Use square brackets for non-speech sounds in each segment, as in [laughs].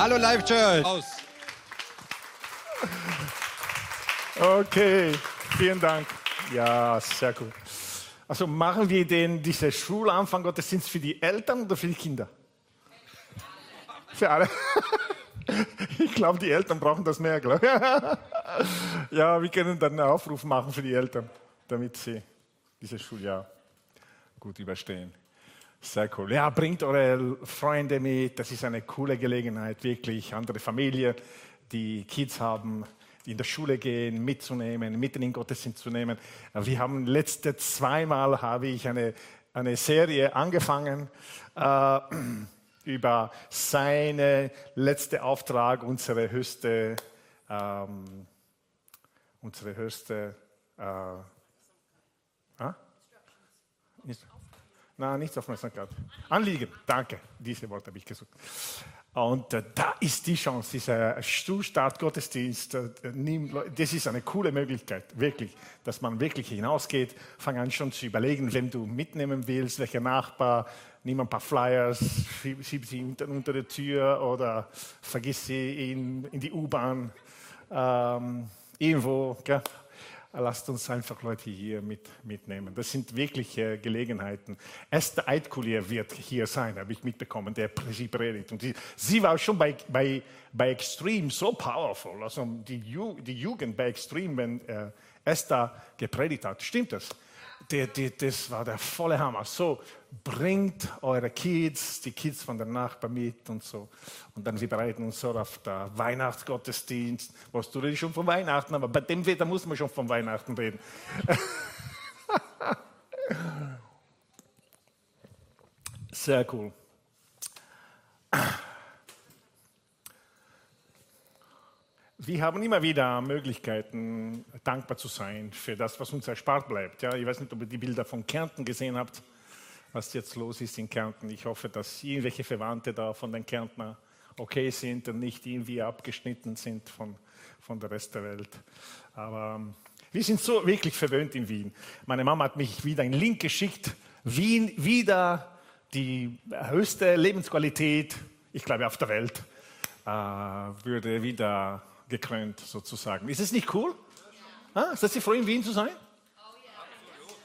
Hallo Live Church. Aus. Okay, vielen Dank. Ja, sehr gut. Also machen wir den, diese Schulanfang Gottesdienst für die Eltern oder für die Kinder? Für alle. [laughs] Ich glaube, die Eltern brauchen das mehr, glaube ich. [laughs] Ja, wir können dann einen Aufruf machen für die Eltern, damit sie dieses Schuljahr gut überstehen. Sehr cool. Ja, bringt eure Freunde mit. Das ist eine coole Gelegenheit, wirklich andere Familien, die Kids haben, die in der Schule gehen, mitzunehmen, mitten in Gottesdienst zu nehmen. Wir haben letzte zweimal habe ich eine, eine Serie angefangen äh, über seine letzte Auftrag, unsere höchste, ähm, unsere höchste äh, Nein, nichts Aufmerksamkeit. Anliegen, danke. Diese Worte habe ich gesucht. Und äh, da ist die Chance, dieser Stuhlstart-Gottesdienst, äh, das ist eine coole Möglichkeit, wirklich, dass man wirklich hinausgeht. Fang an schon zu überlegen, wenn du mitnehmen willst, welcher Nachbar, nimm ein paar Flyers, schieb sie unter, unter die Tür oder vergiss sie in, in die U-Bahn, ähm, irgendwo. Gell? Lasst uns einfach Leute hier mit, mitnehmen. Das sind wirkliche Gelegenheiten. Esther Eidkulier wird hier sein, habe ich mitbekommen, der sie predigt. Und sie, sie war schon bei, bei, bei Extreme so powerful, also die, Ju, die Jugend bei Extreme, wenn äh, Esther gepredigt hat. Stimmt das? Die, die, das war der volle Hammer. So, bringt eure Kids, die Kids von der Nachbar mit und so. Und dann wir bereiten uns so auf der Weihnachtsgottesdienst. Was du redest schon von Weihnachten, aber bei dem Wetter muss man schon von Weihnachten reden. [laughs] Sehr cool. Wir haben immer wieder Möglichkeiten, dankbar zu sein für das, was uns erspart bleibt. Ja, ich weiß nicht, ob ihr die Bilder von Kärnten gesehen habt was jetzt los ist in Kärnten. Ich hoffe, dass irgendwelche Verwandte da von den Kärntner okay sind und nicht irgendwie abgeschnitten sind von, von der Rest der Welt. Aber ähm, wir sind so wirklich verwöhnt in Wien. Meine Mama hat mich wieder einen Link geschickt. Wien wieder die höchste Lebensqualität, ich glaube, auf der Welt, äh, würde wieder gekrönt sozusagen. Ist es nicht cool? Ah, seid ihr froh, in Wien zu sein?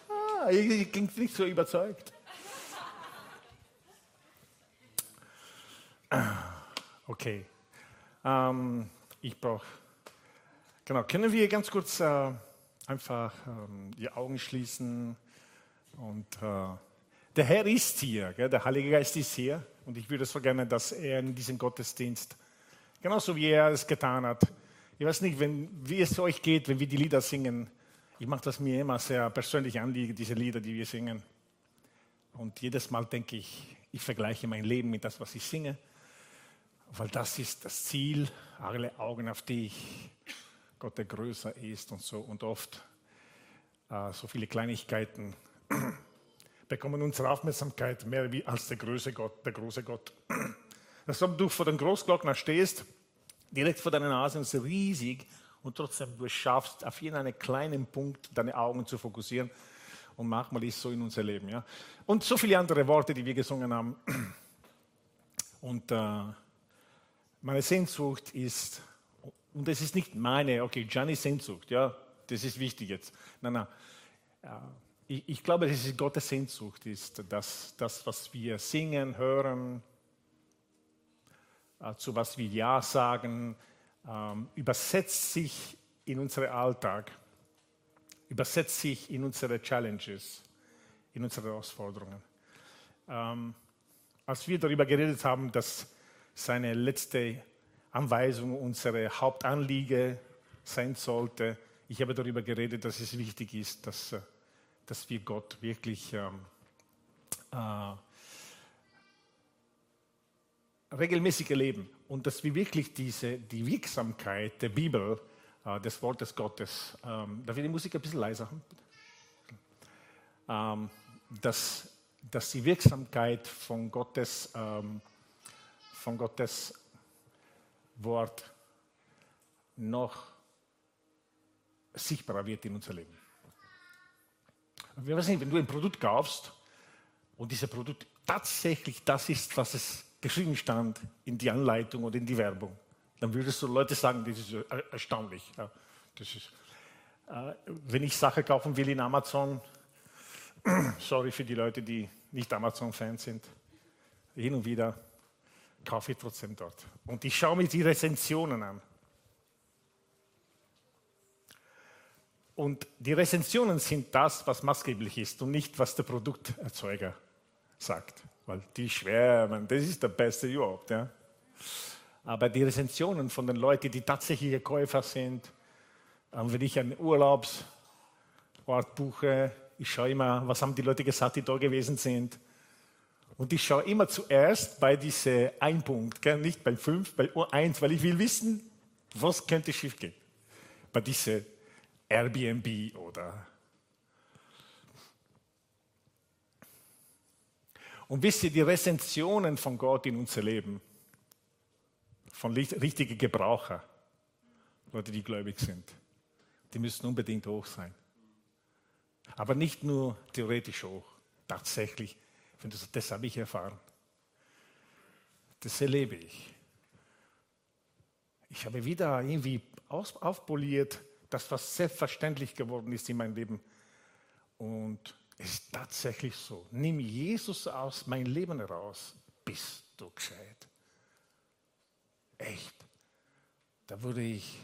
Ah, ich, bin nicht so überzeugt. Okay. Ähm, ich brauche. Genau. Können wir ganz kurz äh, einfach ähm, die Augen schließen? Und äh, der Herr ist hier, gell? der Heilige Geist ist hier. Und ich würde so gerne, dass er in diesem Gottesdienst, genauso wie er es getan hat, ich weiß nicht, wenn, wie es euch geht, wenn wir die Lieder singen. Ich mache das mir immer sehr persönlich anliegen, diese Lieder, die wir singen. Und jedes Mal denke ich, ich vergleiche mein Leben mit das, was ich singe weil das ist das Ziel, alle Augen auf dich, Gott, der größer ist und so. Und oft äh, so viele Kleinigkeiten [clears throat] bekommen unsere Aufmerksamkeit mehr als der große Gott, der große Gott. [clears throat] Ob du vor den Großglockner stehst, direkt vor deiner Nase und ist riesig und trotzdem du schaffst, auf jeden kleinen Punkt deine Augen zu fokussieren. Und manchmal ist so in unser Leben. Ja? Und so viele andere Worte, die wir gesungen haben. Und äh, meine Sehnsucht ist, und das ist nicht meine, okay, Giannis Sehnsucht, ja, das ist wichtig jetzt. Nein, nein. Ich, ich glaube, es Gottes Sehnsucht ist, dass das, was wir singen, hören, äh, zu was wir Ja sagen, ähm, übersetzt sich in unseren Alltag, übersetzt sich in unsere Challenges, in unsere Herausforderungen. Ähm, als wir darüber geredet haben, dass seine letzte Anweisung, unsere Hauptanliege sein sollte. Ich habe darüber geredet, dass es wichtig ist, dass, äh, dass wir Gott wirklich ähm, äh, regelmäßig erleben und dass wir wirklich diese, die Wirksamkeit der Bibel, äh, des Wortes Gottes, ähm, darf ich die Musik ein bisschen leiser haben? Ähm, dass, dass die Wirksamkeit von Gottes ähm, von Gottes Wort noch sichtbarer wird in unser Leben. Wir wissen, wenn du ein Produkt kaufst und dieses Produkt tatsächlich das ist, was es geschrieben stand in die Anleitung oder in die Werbung, dann würdest du Leute sagen, das ist erstaunlich. Ja, das ist, äh, wenn ich Sachen kaufen will in Amazon, [clears throat] sorry für die Leute, die nicht Amazon-Fans sind, hin und wieder kaufe ich trotzdem dort. Und ich schaue mir die Rezensionen an. Und die Rezensionen sind das, was maßgeblich ist und nicht, was der Produkterzeuger sagt. Weil die schwärmen, das ist der beste überhaupt. Ja? Aber die Rezensionen von den Leuten, die tatsächliche Käufer sind, ähm, wenn ich einen Urlaubsort buche, ich schaue immer, was haben die Leute gesagt, die da gewesen sind. Und ich schaue immer zuerst bei diesem ein Punkt, gell? nicht bei fünf, bei eins, weil ich will wissen, was könnte schief gehen. Bei diesem Airbnb oder. Und wisst ihr, die Rezensionen von Gott in unser Leben, von richtigen Gebraucher, Leute, die gläubig sind, die müssen unbedingt hoch sein. Aber nicht nur theoretisch hoch, tatsächlich. Wenn das habe ich erfahren. Das erlebe ich. Ich habe wieder irgendwie aufpoliert, das, was selbstverständlich geworden ist in meinem Leben. Und ist tatsächlich so. Nimm Jesus aus mein Leben heraus, bist du gescheit. Echt. Da würde ich,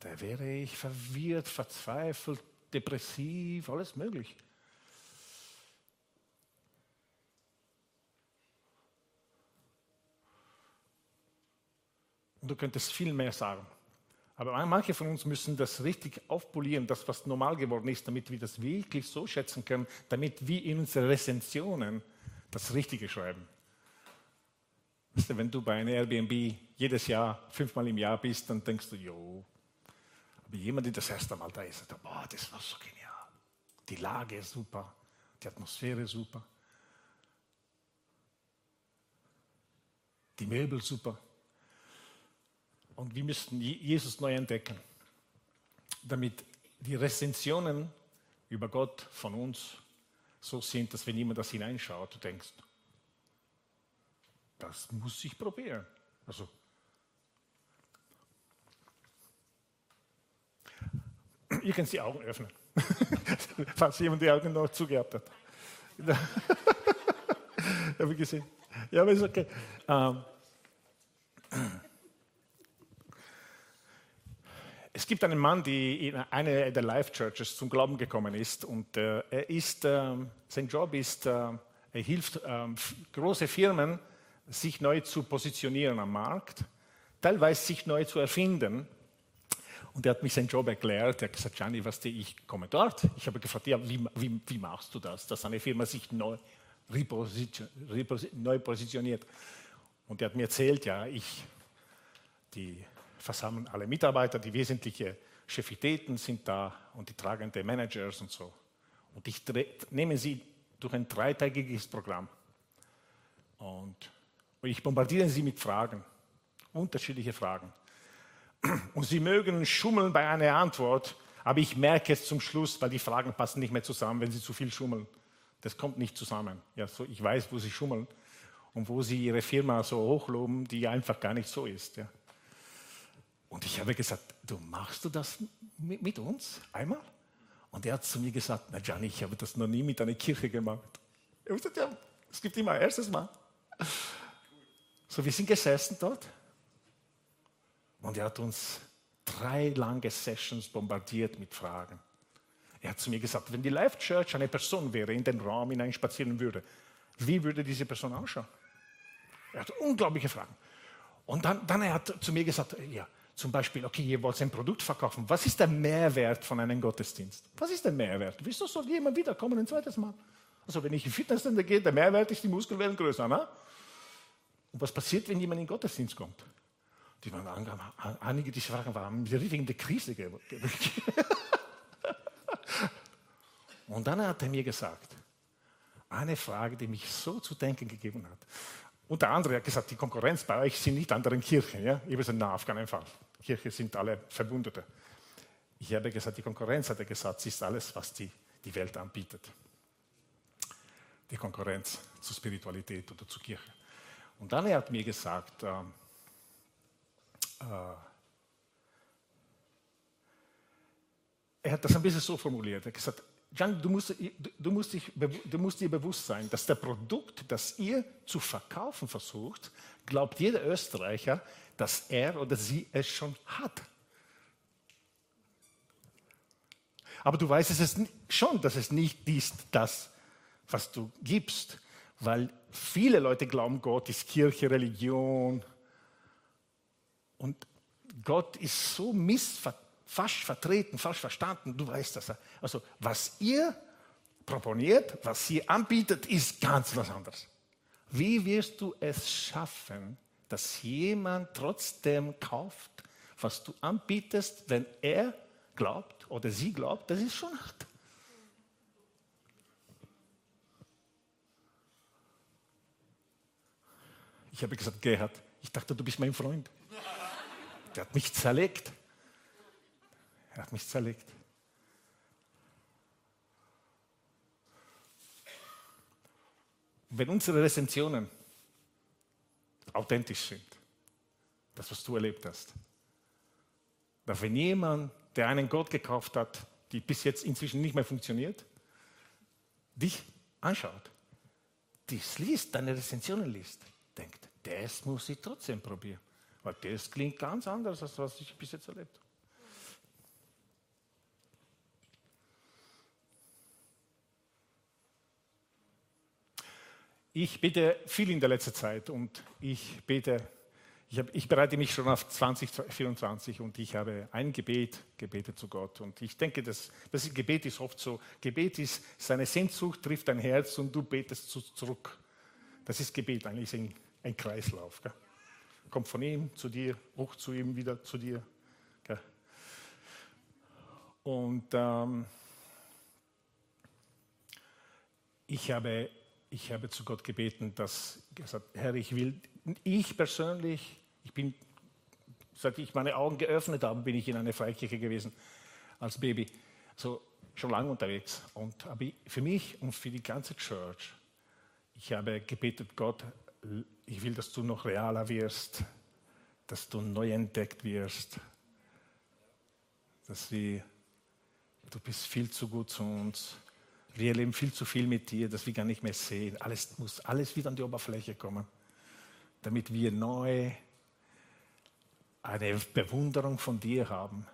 da wäre ich verwirrt, verzweifelt, depressiv, alles möglich. Und du könntest viel mehr sagen. Aber manche von uns müssen das richtig aufpolieren, das, was normal geworden ist, damit wir das wirklich so schätzen können, damit wir in unseren Rezensionen das Richtige schreiben. Weißt du, wenn du bei einer Airbnb jedes Jahr, fünfmal im Jahr bist, dann denkst du, jo, aber jemand, der das erste Mal da ist, sagt, boah, das war so genial. Die Lage ist super, die Atmosphäre super, die Möbel super. Und wir müssten Jesus neu entdecken, damit die Rezensionen über Gott von uns so sind, dass wenn jemand das hineinschaut, du denkst, das muss ich probieren. Also, ihr könnt die Augen öffnen, [laughs] falls jemand die Augen noch zugehabt hat. [laughs] Habe ich gesehen. Ja, aber ist okay. Ähm, Es gibt einen Mann, der in eine der Life Churches zum Glauben gekommen ist und äh, er ist, äh, sein Job ist, äh, er hilft ähm, große Firmen, sich neu zu positionieren am Markt, teilweise sich neu zu erfinden. Und er hat mich seinen Job erklärt. Er hat gesagt, Gianni, was die, ich komme dort. Ich habe gefragt, ja, wie, wie, wie machst du das, dass eine Firma sich neu, reposition, reposition, neu positioniert? Und er hat mir erzählt, ja, ich, die versammeln alle Mitarbeiter, die wesentlichen Chefitäten sind da und die tragenden Managers und so. Und ich nehme sie durch ein dreitägiges Programm. Und ich bombardiere sie mit Fragen, unterschiedliche Fragen. [clears throat] Und sie mögen schummeln bei einer Antwort, aber ich merke es zum Schluss, weil die Fragen passen nicht mehr zusammen, wenn sie zu viel schummeln. Das kommt nicht zusammen. Ja, so, ich weiß, wo sie schummeln und wo sie ihre Firma so hochloben, die einfach gar nicht so ist. Ja. Und ich habe gesagt, du machst du das mit, uns einmal? Und er hat zu mir gesagt, na Gianni, ich habe das noch nie mit einer Kirche gemacht. Ich gesagt, ja, es gibt immer ein erstes Mal. So, wir sind gesessen dort und er hat uns drei lange Sessions bombardiert mit Fragen. Er hat zu mir gesagt, wenn die Life Church eine Person wäre, in den Raum hinein spazieren würde, wie würde diese Person ausschauen? Er hat unglaubliche Fragen. Und dann, dann er hat zu mir gesagt, ja, zum Beispiel, okay, ihr wollt ein Produkt verkaufen. Was ist der Mehrwert von einem Gottesdienst? Was ist der Mehrwert? Wieso soll jemand wiederkommen ein zweites Mal? Also wenn ich in Fitnesscenter gehe, der Mehrwert ist, die Muskeln werden größer. Ne? Und was passiert, wenn jemand in den Gottesdienst kommt? Die waren, einige dieser Fragen waren in der Krise. [laughs] Und dann hat er mir gesagt, eine Frage, die mich so zu denken gegeben hat. Unter anderem hat er gesagt, die Konkurrenz bei euch sind nicht andere Kirchen. Ja? Ich habe gesagt, na, auf keinen Fall. Kirchen sind alle Verbündete. Ich habe gesagt, die Konkurrenz, hat er gesagt, ist alles, was die, die Welt anbietet. die Konkurrenz zur Spiritualität oder zur Kirche. Und dann er hat mir gesagt, ähm, äh, er hat das ein bisschen so formuliert. Er hat gesagt, Jan, du musst, du, musst dich, du musst dir bewusst sein, dass der Produkt, das ihr zu verkaufen versucht, glaubt jeder Österreicher, dass er oder sie es schon hat. Aber du weißt es schon, dass es nicht ist das, was du gibst, weil viele Leute glauben, Gott ist Kirche, Religion. Und Gott ist so missverstanden falsch vertreten, falsch verstanden. Du weißt das. Also, was ihr proponiert, was ihr anbietet, ist ganz was anderes. Wie wirst du es schaffen, dass jemand trotzdem kauft, was du anbietest, wenn er glaubt oder sie glaubt, das ist schon hart. Ich habe gesagt, Gerhard, ich dachte, du bist mein Freund. Der hat mich zerlegt. Er hat mich zerlegt. Wenn unsere Rezensionen authentisch sind, das, was du erlebt hast, dass wenn jemand, der einen Gott gekauft hat, die bis jetzt inzwischen nicht mehr funktioniert, dich anschaut, dies liest, deine Rezensionen liest, denkt, das muss ich trotzdem probieren. Weil das klingt ganz anders, als was ich bis jetzt erlebt habe. Ich bete viel in der letzten Zeit und ich bete, ich, hab, ich, bereite mich schon auf 2024 und ich habe ein Gebet gebetet zu Gott. Und ich denke, das, das Gebet ist oft so. Gebet ist, seine Sehnsucht trifft dein Herz und du betest zurück. Das ist Gebet, eigentlich ein, ein Kreislauf. Gell? Kommt von ihm zu dir, hoch zu ihm, wieder zu dir. Gell? Und ähm, ich habe ich habe zu Gott gebeten, dass gesagt, Herr, ich will, ich persönlich, ich bin, seit ich meine Augen geöffnet habe, bin ich in einer Freikirche gewesen als Baby, so schon lange unterwegs. Und aber für mich und für die ganze Church, ich habe gebetet, Gott, ich will, dass du noch realer wirst, dass du neu entdeckt wirst, dass wir, du bist viel zu gut zu uns wir erleben viel zu viel mit dir, dass wir gar nicht mehr sehen. Alles muss alles wieder an die Oberfläche kommen, damit wir neu eine Bewunderung von dir haben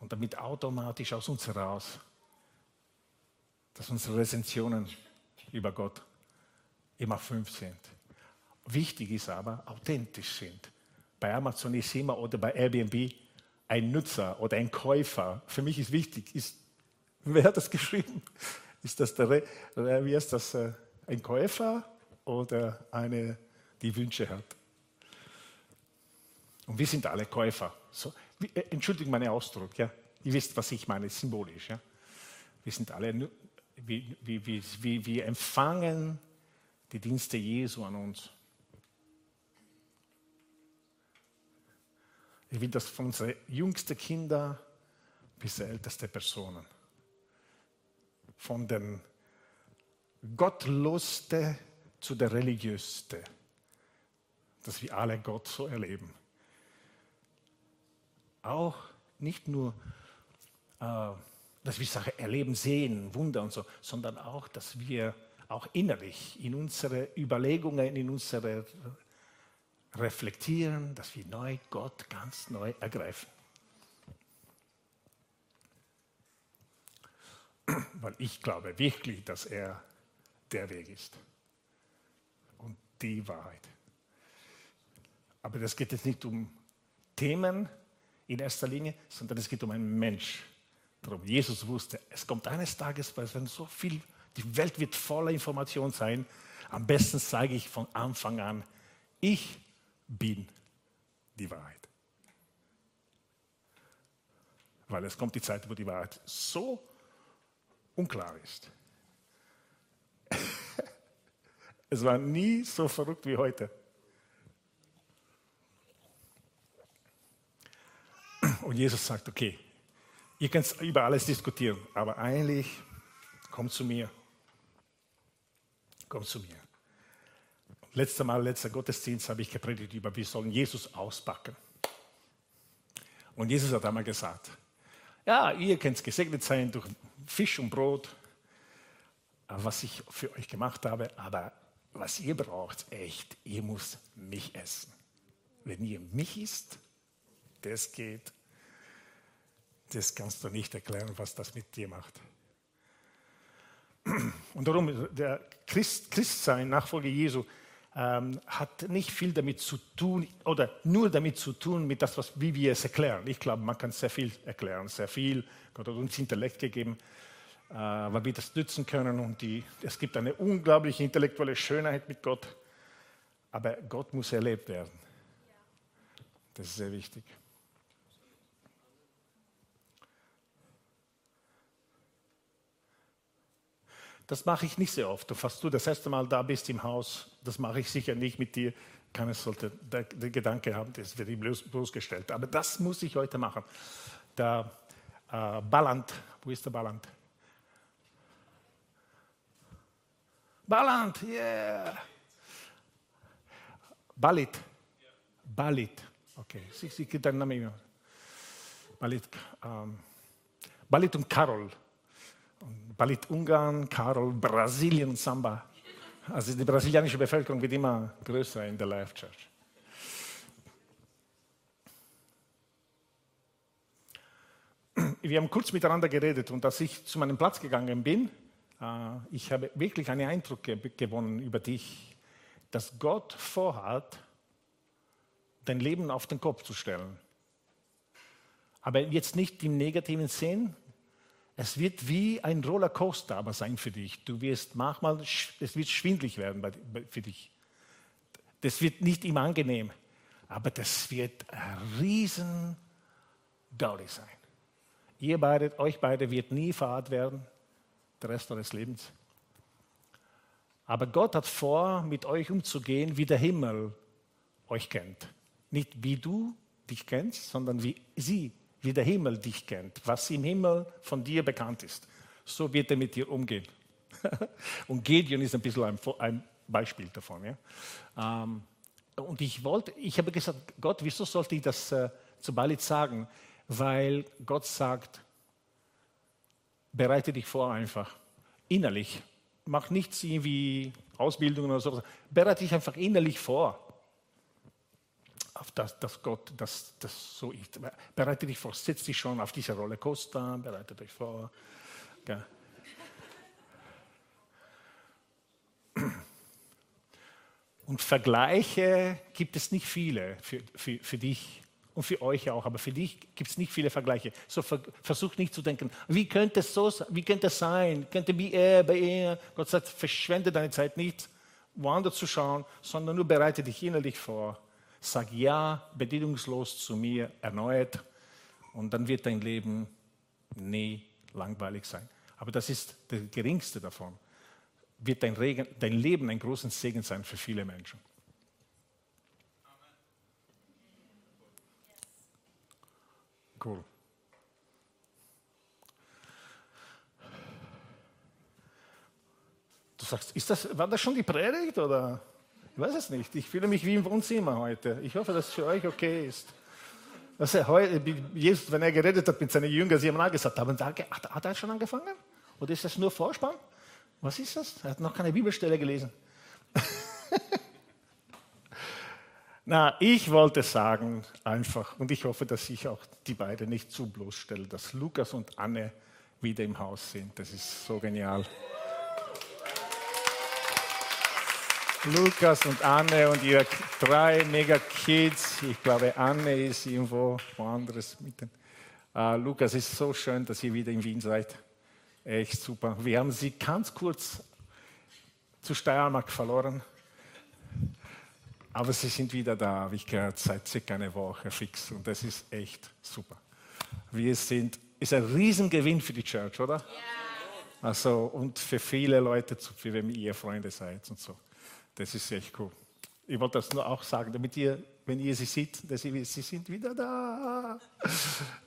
und damit automatisch aus uns heraus, dass unsere Rezensionen über Gott immer fünf sind. Wichtig ist aber, authentisch sind. Bei Amazon ist immer oder bei Airbnb ein Nutzer oder ein Käufer. Für mich ist wichtig, ist, wer hat das geschrieben? Ist das der, wie ist das, äh, ein Käufer oder eine, die Wünsche hat? Und wir sind alle Käufer. So, wie, äh, entschuldigt meinen Ausdruck, ja? Ihr wisst, was ich meine, symbolisch. Ja? Wir sind alle, wie, wie, wie, wir empfangen die Dienste Jesu an uns. Ich will das von unseren jüngsten Kindern bis älteste Personen von den Gottloste zu der Religiöste, dass wir alle Gott so erleben. Auch nicht nur, äh, dass wir Sachen erleben, sehen, Wunder und so, sondern auch, dass wir auch innerlich in unsere Überlegungen, in unsere reflektieren, dass wir neu Gott ganz neu ergreifen. Weil ich glaube wirklich, dass er der Weg ist und die Wahrheit. Aber das geht jetzt nicht um Themen in erster Linie, sondern es geht um einen Mensch. Darum, Jesus wusste, es kommt eines Tages, weil wenn so viel, die Welt wird voller Information sein, am besten zeige ich von Anfang an, ich bin die Wahrheit. Weil es kommt die Zeit, wo die Wahrheit so unklar ist. [laughs] es war nie so verrückt wie heute. Und Jesus sagt, okay, ihr könnt über alles diskutieren, aber eigentlich kommt zu mir. komm zu mir. Letztes Mal, letzter Gottesdienst, habe ich gepredigt über, wir sollen Jesus auspacken. Und Jesus hat einmal gesagt, ja, ihr könnt gesegnet sein durch Fisch und Brot, was ich für euch gemacht habe, aber was ihr braucht, echt, ihr müsst mich essen. Wenn ihr mich isst, das geht, das kannst du nicht erklären, was das mit dir macht. Und darum, der Christ, Christsein, Nachfolge Jesu, ähm, hat nicht viel damit zu tun oder nur damit zu tun, mit das, was, wie wir es erklären. Ich glaube, man kann sehr viel erklären, sehr viel. Gott hat uns Intellekt gegeben, äh, weil wir das nützen können. Und die, es gibt eine unglaubliche intellektuelle Schönheit mit Gott. Aber Gott muss erlebt werden. Das ist sehr wichtig. Das mache ich nicht sehr oft. Falls du das erste Mal da bist im Haus, das mache ich sicher nicht mit dir. Keiner sollte den Gedanke haben, das wird ihm bloßgestellt. Aber das muss ich heute machen. Der äh, Balland, wo ist der Balland? Balland, yeah! Balit. Balit. Okay, sie. Balit, ähm, Balit und Carol. Balit Ungarn, Karol Brasilien, Samba. Also die brasilianische Bevölkerung wird immer größer in der Life Church. Wir haben kurz miteinander geredet und als ich zu meinem Platz gegangen bin, äh, ich habe wirklich einen Eindruck gewonnen über dich, dass Gott vorhat, dein Leben auf den Kopf zu stellen. Aber jetzt nicht im negativen Sinn, es wird wie ein Rollercoaster aber sein für dich. Du wirst manchmal, es wird schwindlig werden für dich. Das wird nicht immer angenehm, aber das wird ein riesen Gaudi sein. Ihr beide, euch beide wird nie verhart werden, der Rest eures Lebens. Aber Gott hat vor, mit euch umzugehen, wie der Himmel euch kennt. Nicht wie du dich kennst, sondern wie sie wie der Himmel dich kennt, was im Himmel von dir bekannt ist. So wird er mit dir umgehen. [laughs] und Gideon ist ein bisschen ein, Beispiel davon. Ja? Ähm, und ich wollte, ich habe gesagt, Gott, wieso sollte ich das äh, zu Balit sagen? Weil Gott sagt, bereite dich vor einfach, innerlich. Mach nichts irgendwie Ausbildung oder so. Bereite dich einfach innerlich vor auf das, dass Gott das, das so ist. Bereite dich vor, setz dich schon auf diese Rollercoaster, bereite dich vor. Ja. Und Vergleiche gibt es nicht viele für, für, für dich und für euch auch, aber für dich gibt es nicht viele Vergleiche. So versuch nicht zu denken, wie könnte es so wie könnte es sein, könnte wie er, bei er. Gott sagt, verschwende deine Zeit nicht, woanders zu schauen, sondern nur bereite dich innerlich vor Sag ja bedingungslos zu mir erneut und dann wird dein Leben nie langweilig sein. Aber das ist der geringste davon. Wird dein, Regen, dein Leben ein großer Segen sein für viele Menschen. Cool. Du sagst, ist das, war das schon die Predigt oder? Ich weiß es nicht. Ich fühle mich wie im Wohnzimmer heute. Ich hoffe, dass es für euch okay ist. Dass er heute, Jesus, wenn er geredet hat mit seinen Jüngern, sie haben auch gesagt, haben, hat, hat er schon angefangen? Oder ist das nur Vorspann? Was ist das? Er hat noch keine Bibelstelle gelesen. [laughs] Na, ich wollte sagen einfach, und ich hoffe, dass ich auch die beiden nicht zu bloßstelle, dass Lukas und Anne wieder im Haus sind. Das ist so genial. Lukas und Anne und ihre drei Mega-Kids. Ich glaube, Anne ist irgendwo woanders mit den. Uh, Lukas, es ist so schön, dass ihr wieder in Wien seid. Echt super. Wir haben sie ganz kurz zu Steiermark verloren. Aber sie sind wieder da, habe ich gehört, seit circa einer Woche fix. Und das ist echt super. Wir sind, ist ein Riesengewinn für die Church, oder? Ja. Also, und für viele Leute, für wenn ihr Freunde seid und so. Das ist echt cool. Ich wollte das nur auch sagen, damit ihr, wenn ihr sie seht, dass sie, sie sind wieder da.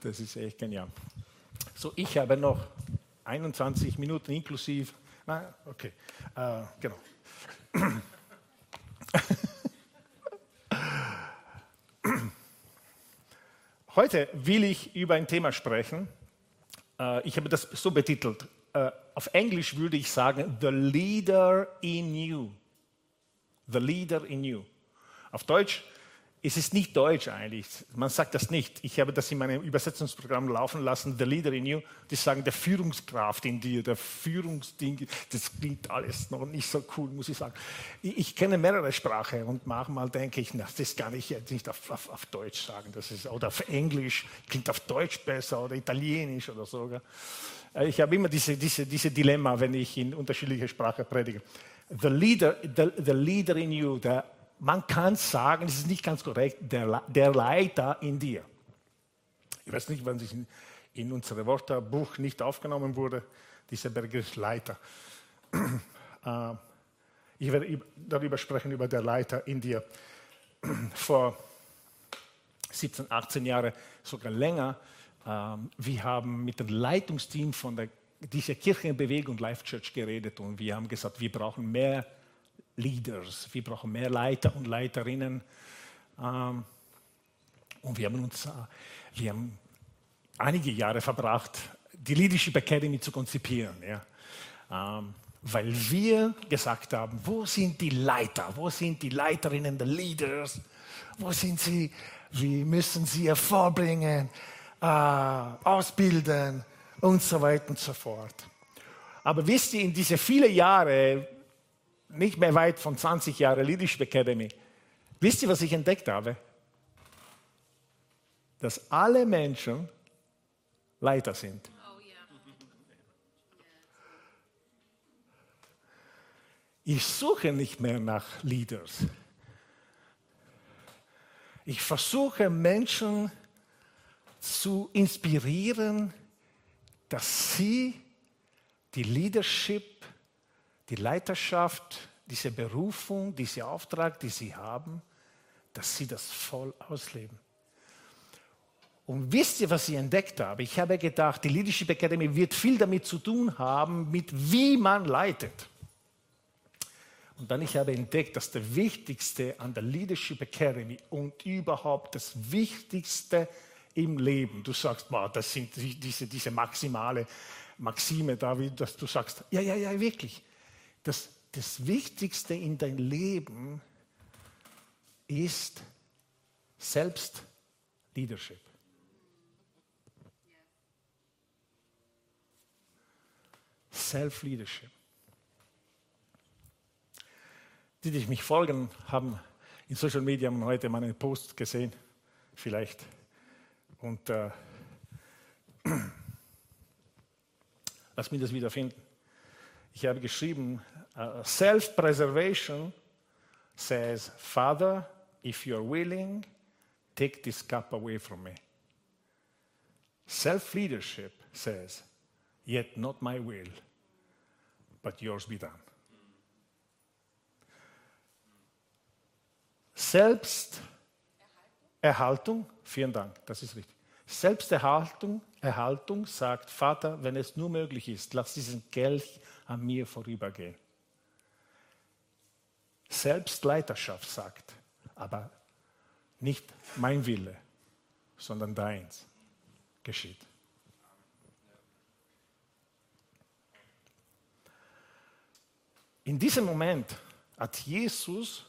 Das ist echt genial. So, ich habe noch 21 Minuten inklusive. Nein, okay, äh, genau. Heute will ich über ein Thema sprechen. Äh, ich habe das so betitelt. Äh, auf Englisch würde ich sagen, The Leader in You. The Leader in You. Auf Deutsch es ist nicht Deutsch eigentlich. Man sagt das nicht. Ich habe das in meinem Übersetzungsprogramm laufen lassen. The Leader in You. Die sagen der Führungskraft in dir, der Führungsding. Das klingt alles noch nicht so cool, muss ich sagen. Ich, ich kenne mehrere Sprachen und manchmal denke ich, na, das kann ich jetzt nicht auf, auf, auf, Deutsch sagen. Das ist, oder auf Englisch klingt auf Deutsch besser oder Italienisch oder so. Äh, ich habe immer diese, diese, diese Dilemma, wenn ich in unterschiedliche Sprachen predige. The leader, the, the leader in you, der man kann sagen, es ist nicht ganz korrekt, der, der Leiter in dir. Ich weiß nicht, wann es in, in unserem Wörterbuch nicht aufgenommen wurde, dieser Begriff Leiter. [clears throat] Äh, ich werde darüber sprechen, über der Leiter in dir. [clears throat] Vor 17, 18 Jahren, sogar länger, ähm, wir haben mit dem Leitungsteam von der, dieser Kirchenbewegung Life Church geredet und wir haben gesagt, wir brauchen mehr Leaders. Wir brauchen mehr Leiter und Leiterinnen. Ähm, und wir haben uns, äh, wir haben einige Jahre verbracht, die Leadership Academy zu konzipieren. Ja. Ähm, weil wir gesagt haben, wo sind die Leiter? Wo sind die Leiterinnen, die Leaders? Wo sind sie? Wie müssen sie hervorbringen, äh, ausbilden und so weiter und so fort. Aber wisst ihr, in diese vielen Jahre nicht mehr weit von 20 Jahren Leadership Academy. Wisst ihr, was ich entdeckt habe? Dass alle Menschen Leiter sind. Ich suche nicht mehr nach Leaders. Ich versuche Menschen zu inspirieren, dass sie die Leadership die Leiterschaft, diese Berufung, diesen Auftrag, die sie haben, dass sie das voll ausleben. Und wisst ihr, was ich entdeckt habe? Ich habe gedacht, die Leadership Academy wird viel damit zu tun haben, mit wie man leitet. Und dann ich habe entdeckt, dass der Wichtigste an der Leadership Academy und überhaupt das Wichtigste im Leben, du sagst, boah, das sind diese, diese maximale Maxime, David, dass du sagst, ja, ja, ja, wirklich das, das Wichtigste in deinem Leben ist Selbstleadership. Self-Leadership. Die, die mich folgen, haben in Social Media heute meinen Post gesehen, vielleicht. Und äh, [clears throat] lass mich das wiederfinden. Ich habe geschrieben, uh, self-preservation says, Father, if you're willing, take this cup away from me. Self-leadership says, yet not my will, but yours be done. Selbsterhaltung, vielen Dank, das ist richtig. Selbsterhaltung Erhaltung sagt, Vater, wenn es nur möglich ist, lass diesen Kelch an mir vorübergehen. Selbstleiterschaft sagt, aber nicht mein Wille, sondern deins geschieht. In diesem Moment hat Jesus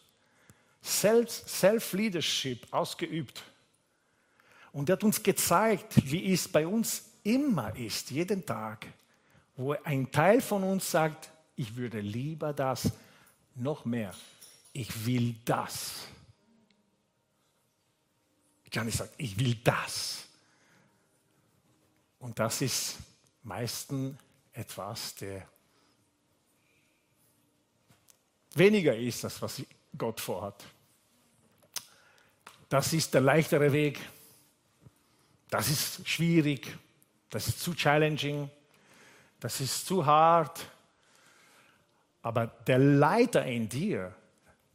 Self-Leadership ausgeübt. Und er hat uns gezeigt, wie es bei uns immer ist, jeden Tag, wo ein Teil von uns sagt, ich würde lieber das, noch mehr, ich will das. Ich kann nicht sagen, ich will das. Und das ist meistens etwas, der weniger ist, als was Gott vorhat. Das ist der leichtere Weg. Das ist schwierig. Das ist zu challenging das ist zu hart. Aber der Leiter in dir,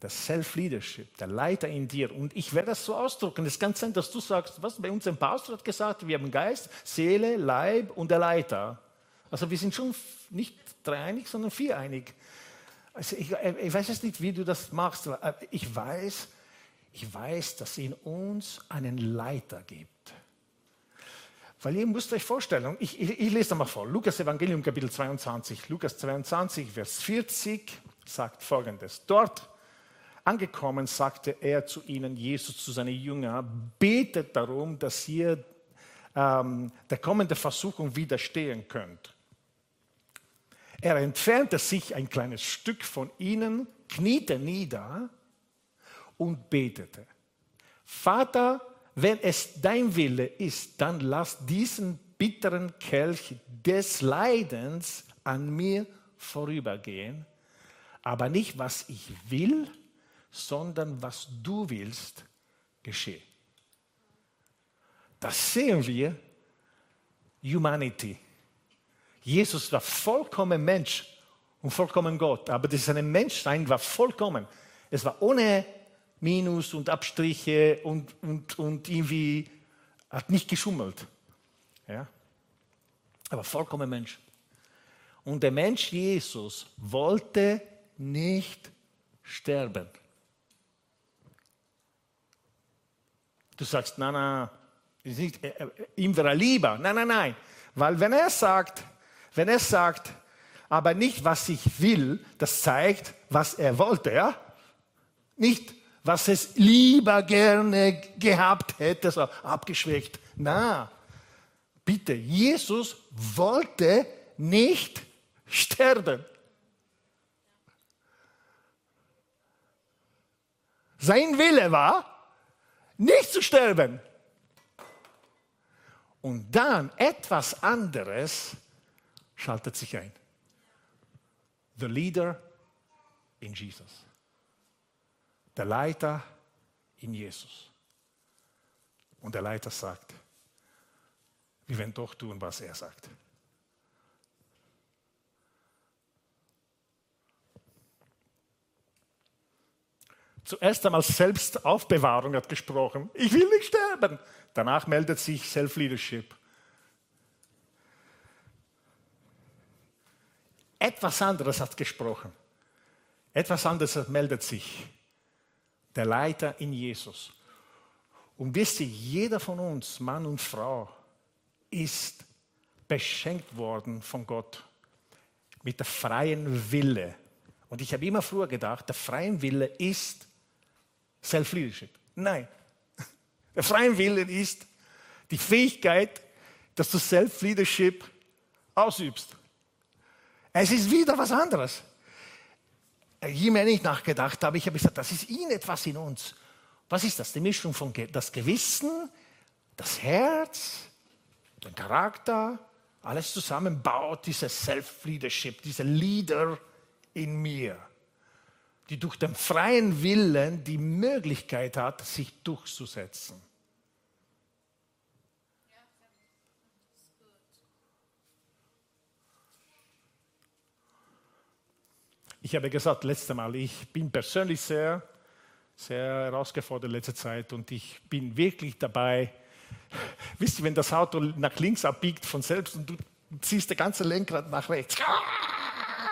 das Self-Leadership, der Leiter in dir, und ich werde das so ausdrücken, es kann sein, dass du sagst, was bei uns im Pastor hat gesagt, wir haben Geist, Seele, Leib und der Leiter. Also wir sind schon nicht dreieinig, sondern viereinig. Also ich, ich weiß jetzt nicht, wie du das machst, ich weiß, ich weiß, dass es in uns einen Leiter gibt. Weil ihr müsst euch vorstellen, ich, ich, ich lese da mal vor, Lukas Evangelium Kapitel 22, Lukas 22, Vers 40 sagt folgendes. Dort angekommen sagte er zu ihnen, Jesus zu seinen Jüngern, betet darum, dass ihr ähm, der kommenden Versuchung widerstehen könnt. Er entfernte sich ein kleines Stück von ihnen, kniete nieder und betete. Vater, wenn es dein Wille ist, dann lass diesen bitteren Kelch des Leidens an mir vorübergehen, aber nicht was ich will, sondern was du willst, geschehe. Das sehen wir, Humanity. Jesus war vollkommen Mensch und vollkommen Gott, aber das seine Menschsein war vollkommen. Es war ohne Minus und Abstriche und, und, und irgendwie hat nicht geschummelt. Ja? Aber vollkommen Mensch. Und der Mensch Jesus wollte nicht sterben. Du sagst, nein, nein, nicht, äh, äh, ihm wäre lieber. Nein, nein, nein. Weil wenn er sagt, wenn er sagt, aber nicht was ich will, das zeigt, was er wollte, ja? Nicht was es lieber gerne gehabt hätte, so abgeschwächt. Na, bitte, Jesus wollte nicht sterben. Sein Wille war, nicht zu sterben. Und dann etwas anderes schaltet sich ein. The leader in Jesus der Leiter in Jesus. Und der Leiter sagt, wir werden doch tun, was er sagt. Zuerst einmal Selbstaufbewahrung hat gesprochen. Ich will nicht sterben. Danach meldet sich Self-Leadership. Etwas anderes hat gesprochen. Etwas anderes meldet sich der Leiter in Jesus. Und wisst ihr, jeder von uns, Mann und Frau, ist beschenkt worden von Gott mit der freien Wille. Und ich habe immer früher gedacht, der freie Wille ist Self-Leadership. Nein, [laughs] der freie Wille ist die Fähigkeit, dass du Self-Leadership ausübst. Es ist wieder was anderes je mehr ich nachgedacht habe, ich habe gesagt, das ist in etwas in uns. Was ist das? Die Mischung von das Gewissen, das Herz, den Charakter, alles zusammen baut diese Self-Leadership, diese Leader in mir, die durch den freien Willen die Möglichkeit hat, sich durchzusetzen. Ich habe gesagt, letztes Mal, ich bin persönlich sehr, sehr herausgefordert in letzter Zeit und ich bin wirklich dabei. Wisst ihr, wenn das Auto nach links abbiegt von selbst und du ziehst das ganze Lenkrad nach rechts.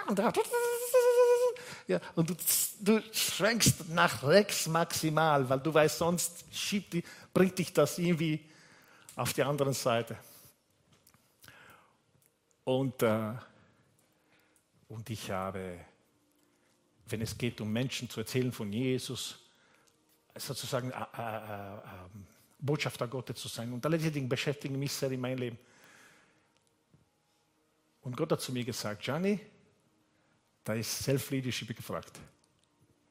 Und, ja, und du, du schwenkst nach rechts maximal, weil du weißt, sonst schiebt bringt dich das irgendwie auf die andere Seite. Und, äh, und ich habe wenn es geht um Menschen zu erzählen von Jesus, sozusagen äh, äh, äh, Botschafter Gottes zu sein. Und alle diese Dinge beschäftigen mich sehr in meinem Leben. Und Gott hat zu mir gesagt, Gianni, da ist Self-Leadership gefragt.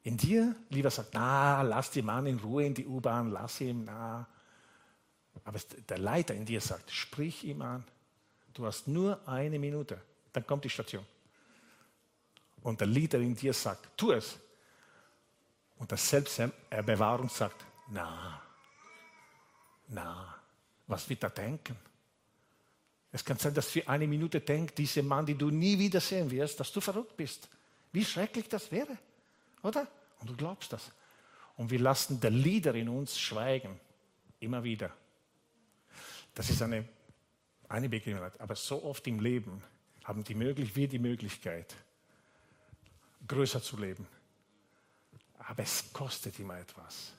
In dir, lieber sagt, na, lass den Mann in Ruhe in die U-Bahn, lass ihn, na. Aber der Leiter in dir sagt, sprich ihm an. Du hast nur eine Minute, dann kommt die Station. Und der Leader in dir sagt, tu es. Und das Selbstbewahrung sagt, na, na, was wird er denken? Es kann sein, dass für eine Minute denkt, dieser Mann, den du nie wiedersehen wirst, dass du verrückt bist. Wie schrecklich das wäre, oder? Und du glaubst das. Und wir lassen der Leader in uns schweigen, immer wieder. Das ist eine, eine Begebenheit. Aber so oft im Leben haben die möglich, wir die Möglichkeit, größer zu leben. Aber es kostet immer etwas.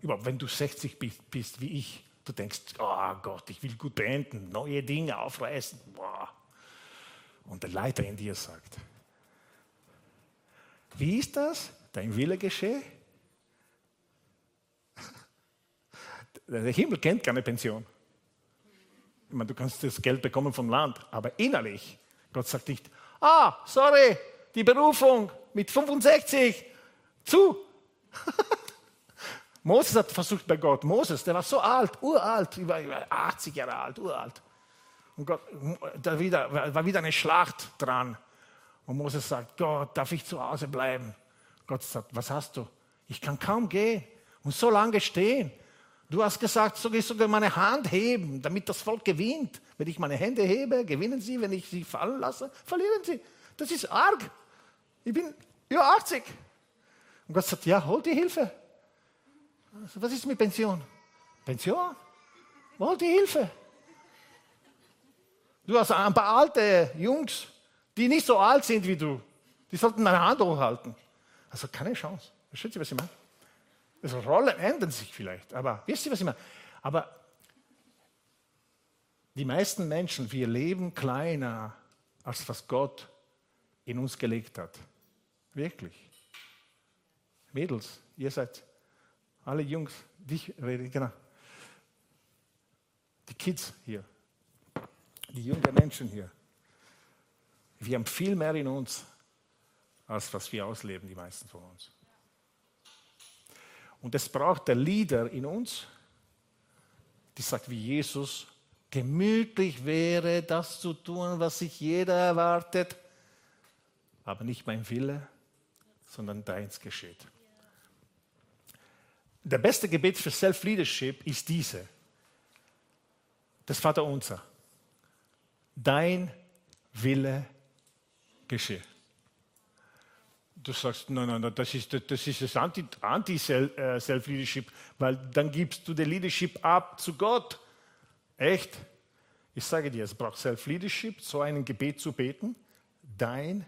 Überhaupt, wenn du 60 bist, bist wie ich, du denkst, oh Gott, ich will gut beenden, neue Dinge aufreißen. Boah. Und der Leiter in dir sagt, wie ist das? Dein Wille geschehe? Der Himmel kennt keine Pension. Ich meine, du kannst das Geld bekommen vom Land, aber innerlich, Gott sagt nicht, ah, sorry, die Berufung mit 65 zu. [laughs] Moses hat versucht bei Gott. Moses, der war so alt, uralt, über 80 Jahre alt, uralt. Und Gott, da wieder, war wieder eine Schlacht dran. Und Moses sagt, Gott, darf ich zu Hause bleiben? Gott sagt, was hast du? Ich kann kaum gehen und so lange stehen. Du hast gesagt, soll ich sogar meine Hand heben, damit das Volk gewinnt. Wenn ich meine Hände hebe, gewinnen sie. Wenn ich sie fallen lasse, verlieren sie. Das ist arg. Ich bin über 80. Und Gott sagt, ja, hol die Hilfe. Also, was ist mit Pension? Pension? Hol die Hilfe. Du hast ein paar alte Jungs, die nicht so alt sind wie du. Die sollten meine Hand hochhalten. Also keine Chance. Versteht ihr, was ich meine? Rollen ändern sich vielleicht, aber wisst ihr, was ich meine? Aber die meisten Menschen, wir leben kleiner, als was Gott in uns gelegt hat. Wirklich. Mädels, ihr seid alle Jungs, dich rede, genau. Die Kids hier, die jungen Menschen hier. Wir haben viel mehr in uns, als was wir ausleben, die meisten von uns. Und es braucht der Leader in uns, die sagt wie Jesus, gemütlich wäre das zu tun, was sich jeder erwartet, aber nicht mein Wille, sondern deins geschieht. Der beste Gebet für Self-Leadership ist diese. Das Vaterunser. Dein Wille geschehe. Du sagst, nein, nein, das ist das, ist das Anti-Self-Leadership, weil dann gibst du den Leadership ab zu Gott. Echt? Ich sage dir, es braucht Self-Leadership, so ein Gebet zu beten. Dein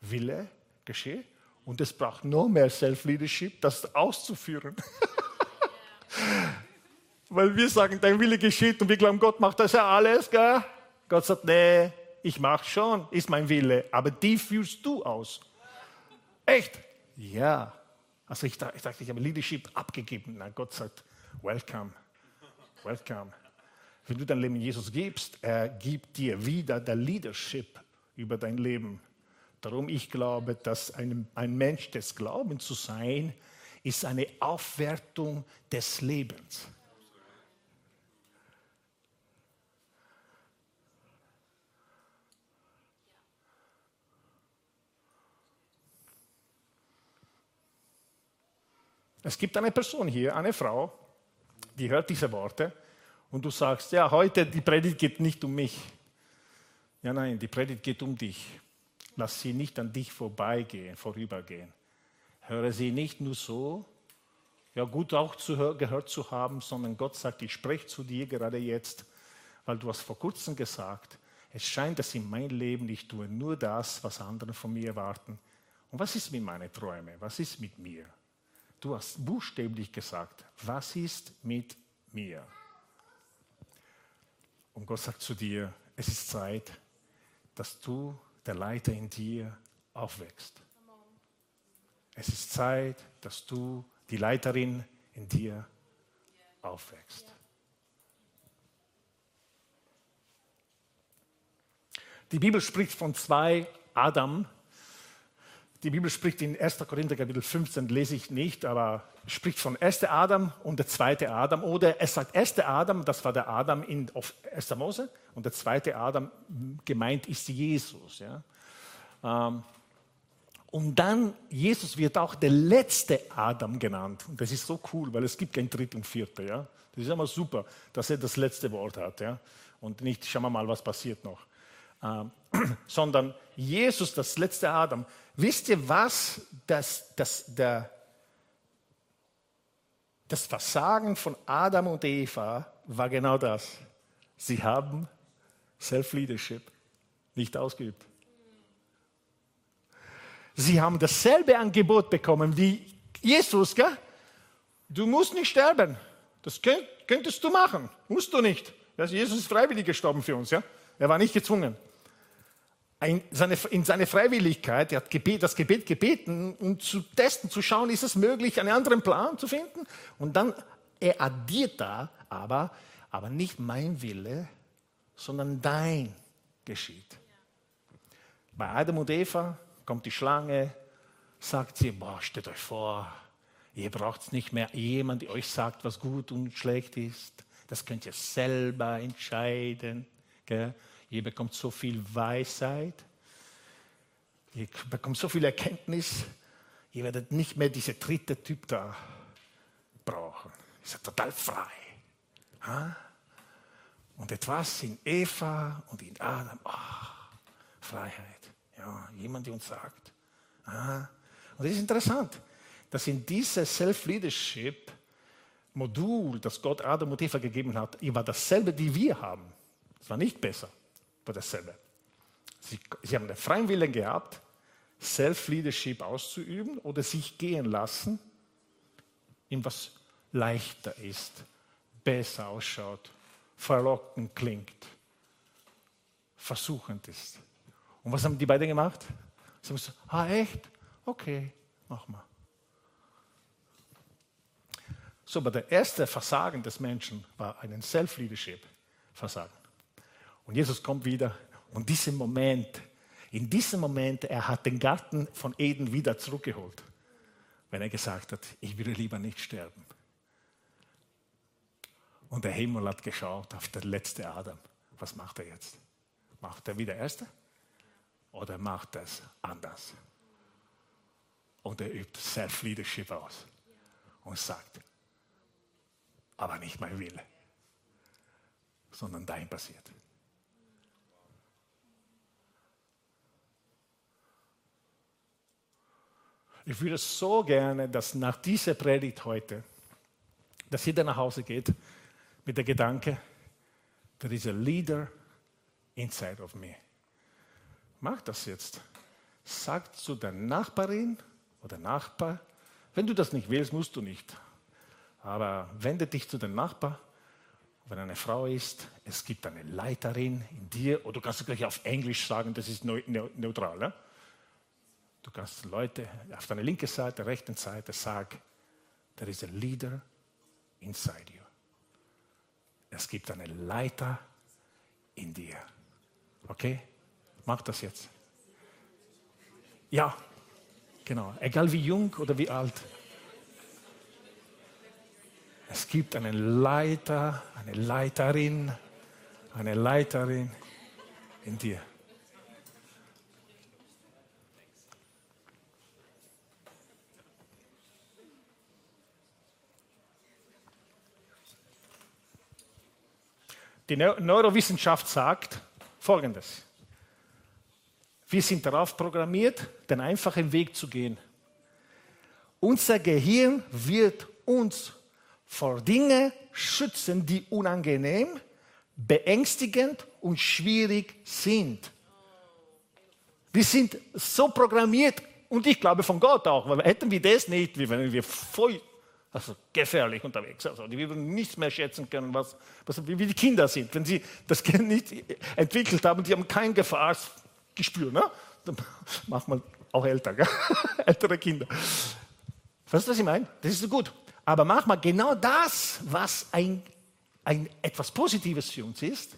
Wille geschehe. Und es braucht noch mehr Self-Leadership, das auszuführen. [laughs] Weil wir sagen, dein Wille geschieht und wir glauben, Gott macht das ja alles. Gell? Gott sagt, nee, ich mache schon, ist mein Wille, aber die führst du aus. Echt? Ja. Also ich, ich dachte, ich habe Leadership abgegeben. Na, Gott sagt, welcome, welcome. Wenn du dein Leben Jesus gibst, er gibt dir wieder der Leadership über dein Leben. Darum ich glaube, dass ein, ein Mensch des Glaubens zu sein, ist eine Aufwertung des Lebens. Es gibt eine Person hier, eine Frau, die hört diese Worte und du sagst, ja, heute die Predigt geht nicht um mich. Ja, nein, die Predigt geht um dich. Lass sie nicht an dich vorbeigehen, vorübergehen. Höre sie nicht nur so, ja gut auch zu, gehört zu haben, sondern Gott sagt, ich spreche zu dir gerade jetzt, weil du hast vor kurzem gesagt, es scheint, dass in meinem Leben ich tue nur das, was andere von mir erwarten. Und was ist mit meinen Träumen? Was ist mit mir? Du hast buchstäblich gesagt, was ist mit mir? Und Gott sagt zu dir, es ist Zeit, dass du, der Leiter in dir, aufwächst. Es ist Zeit, dass du, die Leiterin in dir, aufwächst. Die Bibel spricht von zwei Adam, die Bibel spricht in 1. Korinther Kapitel 15, lese ich nicht, aber spricht von 1. Adam und der zweite Adam. Oder es sagt 1. Adam, das war der Adam in 1. Mose, und der zweite Adam gemeint ist Jesus. Ja. Ähm, und dann, Jesus wird auch der letzte Adam genannt. Und das ist so cool, weil es gibt kein dritter und vierter. Ja. Das ist immer super, dass er das letzte Wort hat. Ja. Und nicht, schauen wir mal, was passiert noch. Ähm, [clears throat] sondern Jesus, das letzte Adam. Wisst ihr was? Das, das, der, das Versagen von Adam und Eva war genau das. Sie haben Self-Leadership nicht ausgeübt. Sie haben dasselbe Angebot bekommen wie Jesus. Gell? Du musst nicht sterben. Das könntest du machen. Musst du nicht. Jesus ist freiwillig gestorben für uns. Ja? Er war nicht gezwungen. In seine Freiwilligkeit, er hat das Gebet gebeten, um zu testen, zu schauen, ist es möglich, einen anderen Plan zu finden. Und dann, er addiert da aber, aber nicht mein Wille, sondern dein geschieht. Bei Adam und Eva kommt die Schlange, sagt sie, boah, stellt euch vor, ihr braucht nicht mehr jemand, der euch sagt, was gut und schlecht ist. Das könnt ihr selber entscheiden. Gell? Ihr bekommt so viel Weisheit, ihr bekommt so viel Erkenntnis, ihr werdet nicht mehr diese dritte Typ da brauchen. Ihr seid total frei. Und etwas in Eva und in Adam, oh, Freiheit. Ja, jemand, der uns sagt. Und das ist interessant, dass in dieses Self-Leadership-Modul, das Gott Adam und Eva gegeben hat, war dasselbe, die wir haben. Es war nicht besser, war dasselbe. Sie, sie haben den freien Willen gehabt, Self-Leadership auszuüben oder sich gehen lassen, in was leichter ist, besser ausschaut, verlockend klingt, versuchend ist. Und was haben die beiden gemacht? Sie haben gesagt, ah echt? Okay, mach mal. So, aber der erste Versagen des Menschen war ein Self-Leadership-Versagen. Und Jesus kommt wieder und diesen Moment, in diesem Moment, er hat den Garten von Eden wieder zurückgeholt, wenn er gesagt hat, ich würde lieber nicht sterben. Und der Himmel hat geschaut auf den letzten Adam. Was macht er jetzt? Macht er wieder Erste? oder macht es anders. Und er übt Self-Leadership aus und sagt, aber nicht mein Wille, sondern dein passiert. Ich würde so gerne, dass nach dieser Predigt heute, dass jeder nach Hause geht mit der Gedanke, there is a leader inside of me. Mach das jetzt. Sag zu der Nachbarin oder Nachbar, wenn du das nicht willst, musst du nicht. Aber wende dich zu dem Nachbar. Wenn eine Frau ist, es gibt eine Leiterin in dir, oder du kannst gleich auf Englisch sagen, das ist neutral. Ne? Du kannst Leute auf deiner linken Seite, rechten Seite sagen, there is a leader inside you. Es gibt einen Leiter in dir. Okay? Mach das jetzt. Ja, genau. Egal wie jung oder wie alt. Es gibt einen Leiter, eine Leiterin, eine Leiterin in dir. Die Neurowissenschaft sagt Folgendes. Wir sind darauf programmiert, den einfachen Weg zu gehen. Unser Gehirn wird uns vor Dingen schützen, die unangenehm, beängstigend und schwierig sind. Wir sind so programmiert und ich glaube von Gott auch, weil hätten wir das nicht, wenn wir voll also gefährlich unterwegs. Also die würden nichts mehr schätzen können, was, was, wie die Kinder sind. Wenn sie das Kind nicht entwickelt haben, die haben kein Gefahr, Gespür, ne? Dann macht man auch gell? [laughs] ältere Kinder. Weißt du, was ich meine? Das ist gut. Aber mach mal genau das, was ein, ein, etwas Positives für uns ist,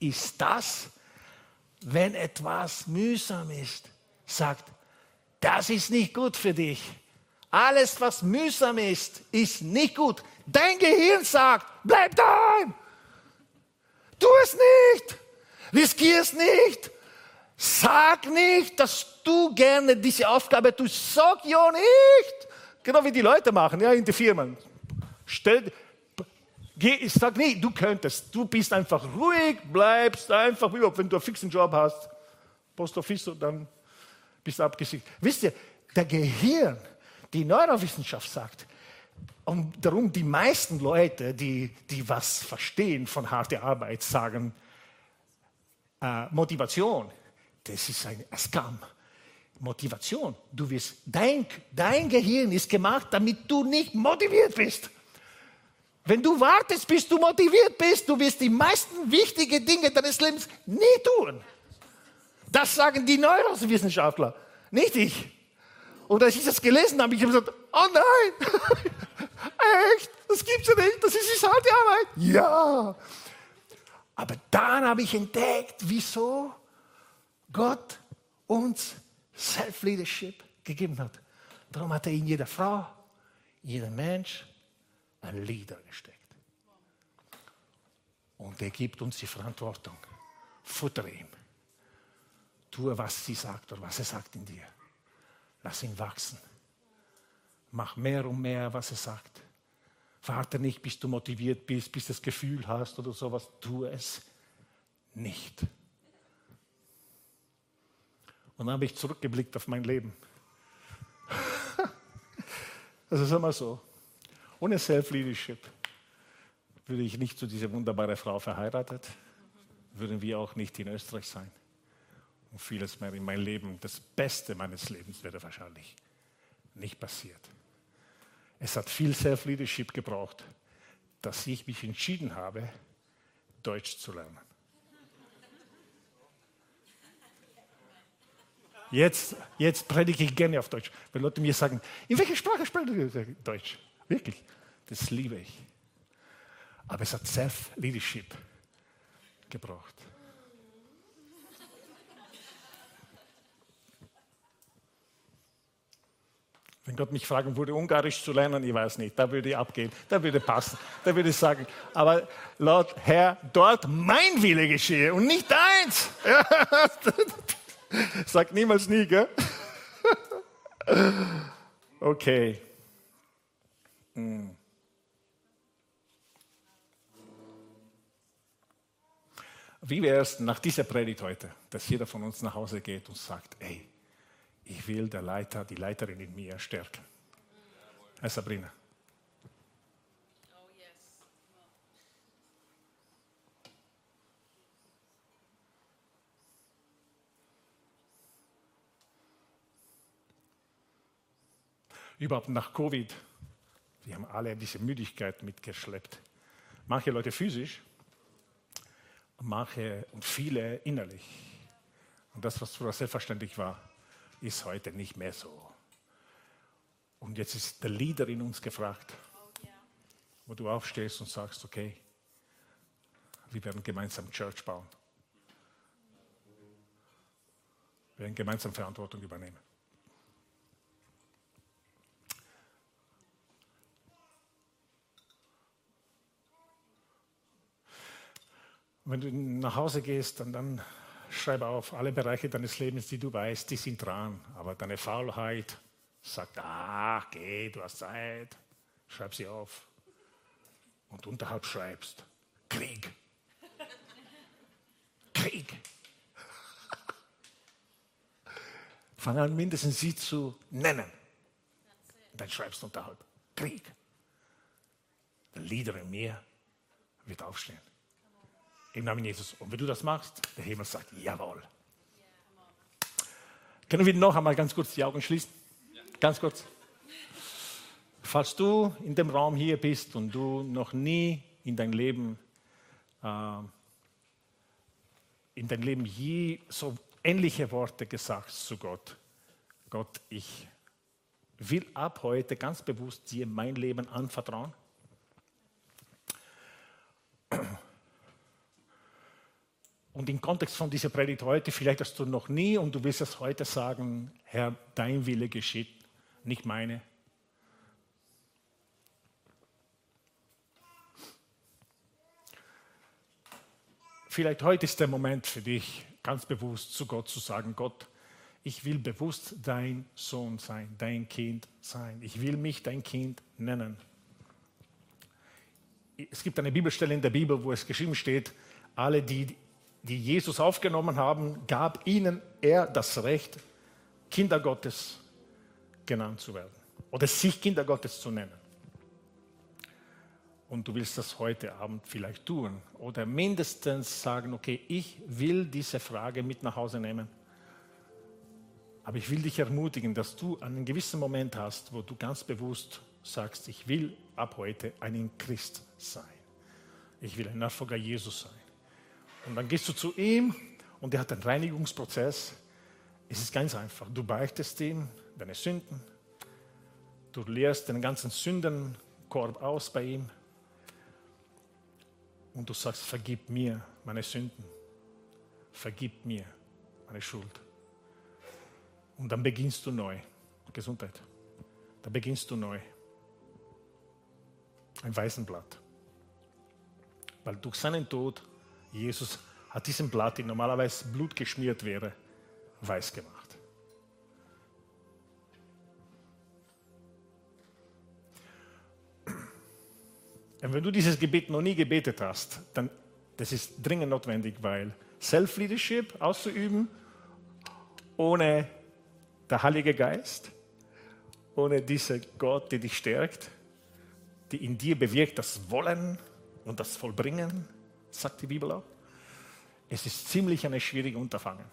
ist das, wenn etwas mühsam ist, sagt, das ist nicht gut für dich. Alles, was mühsam ist, ist nicht gut. Dein Gehirn sagt, bleib daheim. Tu es nicht. Riskier es nicht. Sag nicht, dass du gerne diese Aufgabe tust. Sag ja nicht. Genau wie die Leute machen, ja, in den Firmen. Stell, geh, sag nicht, du könntest. Du bist einfach ruhig, bleibst einfach, wenn du einen fixen Job hast, Post Office, dann bist du abgesiegt. Wisst ihr, der Gehirn, die Neurowissenschaft sagt, und darum die meisten Leute, die, die was verstehen von harter Arbeit, sagen, äh, Motivation das ist ein Scam. Motivation. Du wirst, dein, dein Gehirn ist gemacht, damit du nicht motiviert bist. Wenn du wartest, bis du motiviert bist, du wirst die meisten wichtigen Dinge deines Lebens nie tun. Das sagen die Neurowissenschaftler, nicht ich. Und als ich das gelesen habe, ich habe gesagt, oh nein, [laughs] echt, das gibt's ja nicht, das ist die harte Arbeit. Ja. Aber dann habe ich entdeckt, wieso Gott uns Self-Leadership gegeben hat. Darum hat er in jeder Frau, jeder Mensch ein Leader gesteckt. Und er gibt uns die Verantwortung. Futter ihm. Tue, was sie sagt oder was er sagt in dir. Lass ihn wachsen. Mach mehr und mehr, was er sagt. Warte nicht, bis du motiviert bist, bis du das Gefühl hast oder sowas. Tu es nicht. Und dann habe ich zurückgeblickt auf mein Leben. Das ist immer so. Ohne Self-Leadership würde ich nicht zu dieser wunderbaren Frau verheiratet, würden wir auch nicht in Österreich sein. Und vieles mehr in meinem Leben, das Beste meines Lebens wäre wahrscheinlich nicht passiert. Es hat viel Self-Leadership gebraucht, dass ich mich entschieden habe, Deutsch zu lernen. Jetzt, jetzt predige ich gerne auf Deutsch. Wenn Leute mir sagen, in welcher Sprache sprechen du Deutsch? Wirklich, das liebe ich. Aber es hat Self-Leadership gebraucht. Wenn Gott mich fragen würde, Ungarisch zu lernen, ich weiß nicht, da würde ich abgehen, da würde passen, da würde ich sagen, aber laut Herr, dort mein Wille geschehe und nicht deins. [laughs] Sag niemals nie, gell? [laughs] Okay. Hm. Wie wäre es nach dieser Predigt heute, dass jeder von uns nach Hause geht und sagt, ey, ich will der Leiter, die Leiterin in mir stärken. Herr Sabrina. Überhaupt nach Covid, wir haben alle diese Müdigkeit mitgeschleppt. Manche Leute physisch, manche und viele innerlich. Und das, was früher selbstverständlich war, ist heute nicht mehr so. Und jetzt ist der Leader in uns gefragt, wo du aufstehst und sagst, okay, wir werden gemeinsam Church bauen. Wir werden gemeinsam Verantwortung übernehmen. wenn du nach Hause gehst, dann, dann schreibe auf alle Bereiche deines Lebens, die du weißt, die sind dran. Aber deine Faulheit sagt, ah, geh, du hast Zeit. Schreib sie auf. Und unterhalb schreibst, Krieg. [laughs] Krieg. Fang an, mindestens sie zu nennen. Dann schreibst du unterhalb, Krieg. Der Leader in mir wird aufstehen. Im Namen Jesus. Und wenn du das machst, der Himmel sagt, jawohl. Können wir noch einmal ganz kurz die Augen schließen? Ganz kurz. Falls du in dem Raum hier bist und du noch nie in dein Leben, äh, in dein Leben je so ähnliche Worte gesagt zu Gott, Gott, ich will ab heute ganz bewusst dir mein Leben anvertrauen Und im Kontext von dieser Predigt heute, vielleicht hast du noch nie und du willst es heute sagen, Herr, dein Wille geschieht, nicht meine. Vielleicht heute ist der Moment für dich, ganz bewusst zu Gott zu sagen, Gott, ich will bewusst dein Sohn sein, dein Kind sein. Ich will mich dein Kind nennen. Es gibt eine Bibelstelle in der Bibel, wo es geschrieben steht, alle, die die Jesus aufgenommen haben, gab ihnen er das Recht, Kinder Gottes genannt zu werden oder sich Kinder Gottes zu nennen. Und du willst das heute Abend vielleicht tun oder mindestens sagen, okay, ich will diese Frage mit nach Hause nehmen. Aber ich will dich ermutigen, dass du einen gewissen Moment hast, wo du ganz bewusst sagst, ich will ab heute ein Christ sein. Ich will ein Nachfolger Jesus sein. Und dann gehst du zu ihm und er hat einen Reinigungsprozess. Es ist ganz einfach. Du beichtest ihm deine Sünden. Du leerst den ganzen Sündenkorb aus bei ihm. Und du sagst, vergib mir meine Sünden. Vergib mir meine Schuld. Und dann beginnst du neu. Gesundheit. Dann beginnst du neu. Ein weißen Blatt. Weil durch seinen Tod, Jesus hat diesen Blatt, die normalerweise Blut geschmiert wäre, weiß gemacht. Und wenn du dieses Gebet noch nie gebetet hast, dann das ist dringend notwendig, weil Self-Leadership auszuüben ohne der Heilige Geist, ohne diesen Gott, der dich stärkt, die in dir bewirkt das Wollen und das Vollbringen, sagt die Bibel auch. Es ist ziemlich eine schwierige Unterfangen.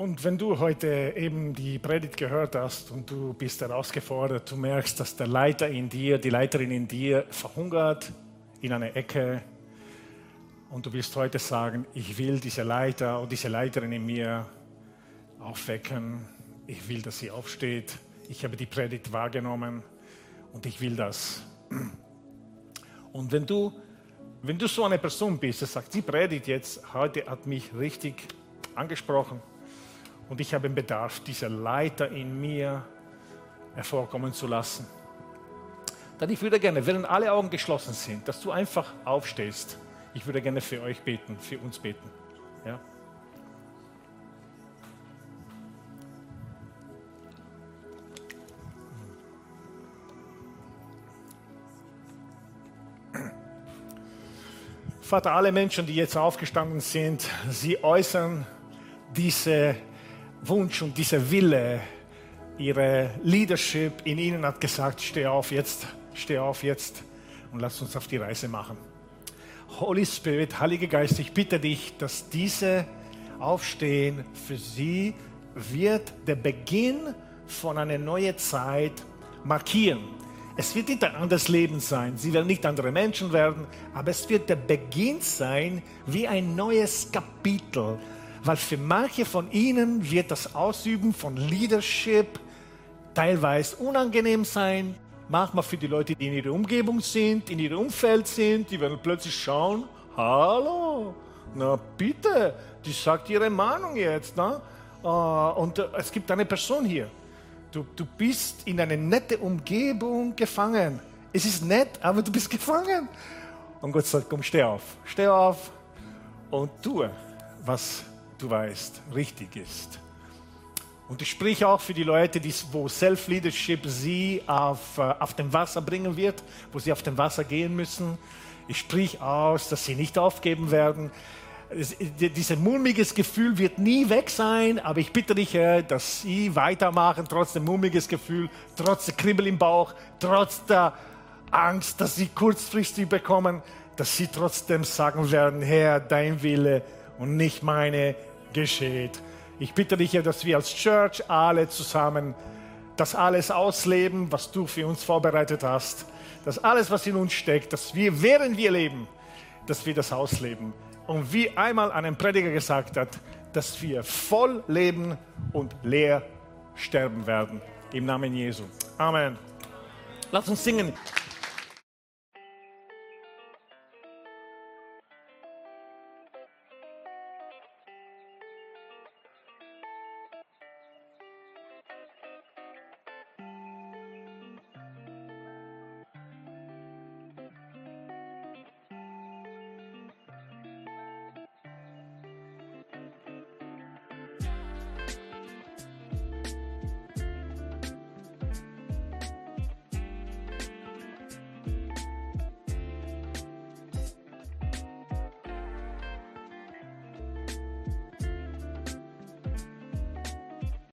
Und wenn du heute eben die Predigt gehört hast und du bist herausgefordert, du merkst, dass der Leiter in dir, die Leiterin in dir verhungert in einer Ecke und du willst heute sagen, ich will diese Leiter und diese Leiterin in mir aufwecken, ich will, dass sie aufsteht, ich habe die Predigt wahrgenommen und ich will das. Und wenn du, wenn du so eine Person bist, der sagt, die Predigt jetzt heute hat mich richtig angesprochen, und ich habe den Bedarf, diese Leiter in mir hervorkommen zu lassen. Dann ich würde gerne, während alle Augen geschlossen sind, dass du einfach aufstehst. Ich würde gerne für euch beten, für uns beten. Ja? Vater, alle Menschen, die jetzt aufgestanden sind, sie äußern diese Wunsch und dieser Wille, ihre Leadership in ihnen hat gesagt, steh auf jetzt, steh auf jetzt und lass uns auf die Reise machen. Holy Spirit, Heiliger Geist, ich bitte dich, dass diese Aufstehen für sie wird der Beginn von einer neuen Zeit markieren. Es wird nicht ein anderes Leben sein, sie werden nicht andere Menschen werden, aber es wird der Beginn sein wie ein neues Kapitel weil für manche von ihnen wird das Ausüben von Leadership teilweise unangenehm sein. Manchmal für die Leute, die in ihrer Umgebung sind, in ihrem Umfeld sind, die werden plötzlich schauen, hallo, na bitte, die sagt ihre Meinung jetzt. Ne? Ah, und äh, es gibt eine Person hier. Du, du bist in eine nette Umgebung gefangen. Es ist nett, aber du bist gefangen. Und Gott sagt, komm, steh auf. Steh auf und tue, was du weißt, richtig ist. Und ich spreche auch für die Leute, die, wo Self-Leadership sie auf, äh, auf dem Wasser bringen wird, wo sie auf dem Wasser gehen müssen. Ich spreche aus, dass sie nicht aufgeben werden. Es, dieses mulmiges Gefühl wird nie weg sein, aber ich bitte dich, dass sie weitermachen, trotz dem mulmiges Gefühl, trotz der Kribbel im Bauch, trotz der Angst, dass sie kurzfristig bekommen, dass sie trotzdem sagen werden, Herr, dein Wille und nicht meine geschieht. Ich bitte dich, dass wir als Church alle zusammen das alles ausleben, was du für uns vorbereitet hast. Das alles, was in uns steckt, dass wir, während wir leben, dass wir das ausleben. Und wie einmal ein Prediger gesagt hat, dass wir voll leben und leer sterben werden. Im Namen Jesu. Amen. Lass uns singen.